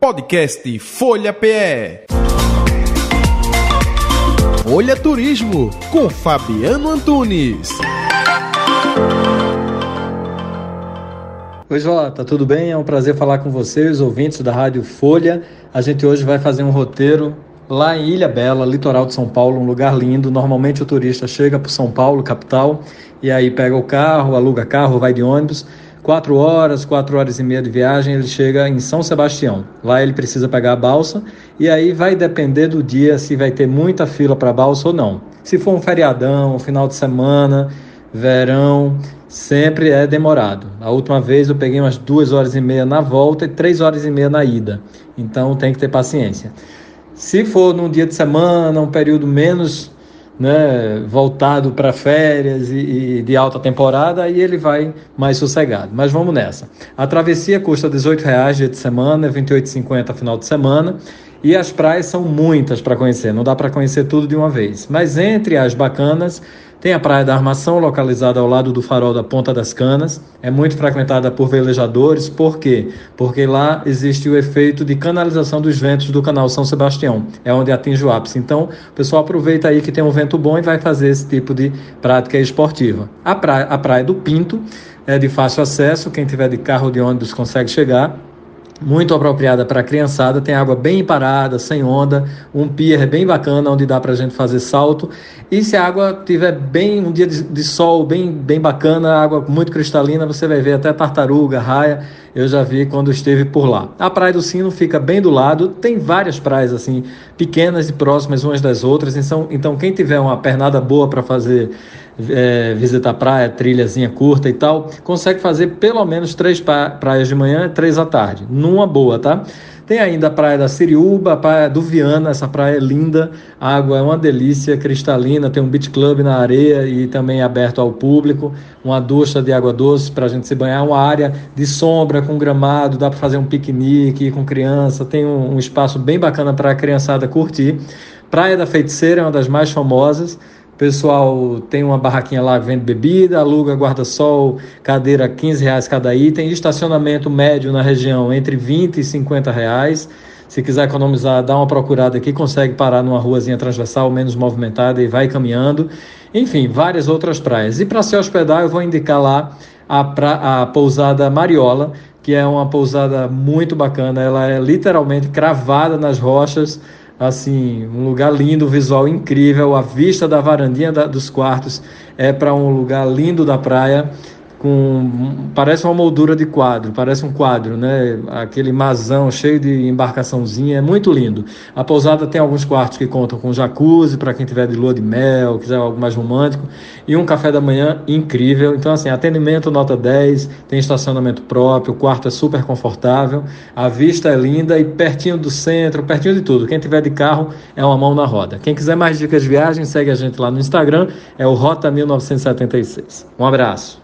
Podcast Folha PE. Folha Turismo com Fabiano Antunes. Oi, Jota, tudo bem? É um prazer falar com vocês, ouvintes da Rádio Folha. A gente hoje vai fazer um roteiro lá em Ilha Bela, litoral de São Paulo, um lugar lindo. Normalmente o turista chega para São Paulo, capital, e aí pega o carro, aluga carro, vai de ônibus. Quatro horas, quatro horas e meia de viagem, ele chega em São Sebastião. Lá ele precisa pegar a balsa e aí vai depender do dia se vai ter muita fila para balsa ou não. Se for um feriadão, um final de semana, verão, sempre é demorado. A última vez eu peguei umas duas horas e meia na volta e três horas e meia na ida. Então tem que ter paciência. Se for num dia de semana, um período menos né, voltado para férias e, e, de alta temporada, aí ele vai mais sossegado. Mas vamos nessa. A travessia custa R$18,00 dia de semana, R$ 28,50 final de semana. E as praias são muitas para conhecer, não dá para conhecer tudo de uma vez. Mas entre as bacanas, tem a Praia da Armação, localizada ao lado do farol da Ponta das Canas. É muito frequentada por velejadores. Por quê? Porque lá existe o efeito de canalização dos ventos do canal São Sebastião. É onde atinge o ápice. Então, o pessoal aproveita aí que tem um vento bom e vai fazer esse tipo de prática esportiva. A praia, a praia do Pinto é de fácil acesso. Quem tiver de carro ou de ônibus consegue chegar muito apropriada para a criançada, tem água bem parada, sem onda, um pier bem bacana onde dá para a gente fazer salto. E se a água tiver bem um dia de, de, sol bem, bem bacana, água muito cristalina, você vai ver até tartaruga, raia. Eu já vi quando esteve por lá. A Praia do Sino fica bem do lado, tem várias praias assim, pequenas e próximas umas das outras. Então, então quem tiver uma pernada boa para fazer é, visitar praia, trilhazinha curta e tal, consegue fazer pelo menos três praias de manhã e três à tarde, numa boa, tá? Tem ainda a praia da Siriúba, a praia do Viana, essa praia é linda, a água é uma delícia, cristalina, tem um beach club na areia e também aberto ao público, uma ducha de água doce para a gente se banhar, uma área de sombra com gramado, dá para fazer um piquenique com criança, tem um, um espaço bem bacana para a criançada curtir. Praia da Feiticeira é uma das mais famosas, o pessoal tem uma barraquinha lá que vende bebida, aluga guarda-sol, cadeira 15 reais cada item, estacionamento médio na região entre 20 e 50 reais. Se quiser economizar, dá uma procurada aqui, consegue parar numa ruazinha transversal menos movimentada e vai caminhando. Enfim, várias outras praias. E para se hospedar, eu vou indicar lá a, pra, a pousada Mariola, que é uma pousada muito bacana. Ela é literalmente cravada nas rochas assim, um lugar lindo, visual incrível, a vista da varandinha da, dos quartos é para um lugar lindo da praia com parece uma moldura de quadro, parece um quadro, né? Aquele masão cheio de embarcaçãozinha, é muito lindo. A pousada tem alguns quartos que contam com jacuzzi para quem tiver de lua de mel, quiser algo mais romântico, e um café da manhã incrível. Então assim, atendimento nota 10, tem estacionamento próprio, o quarto é super confortável, a vista é linda e pertinho do centro, pertinho de tudo. Quem tiver de carro é uma mão na roda. Quem quiser mais dicas de viagem, segue a gente lá no Instagram, é o Rota 1976. Um abraço.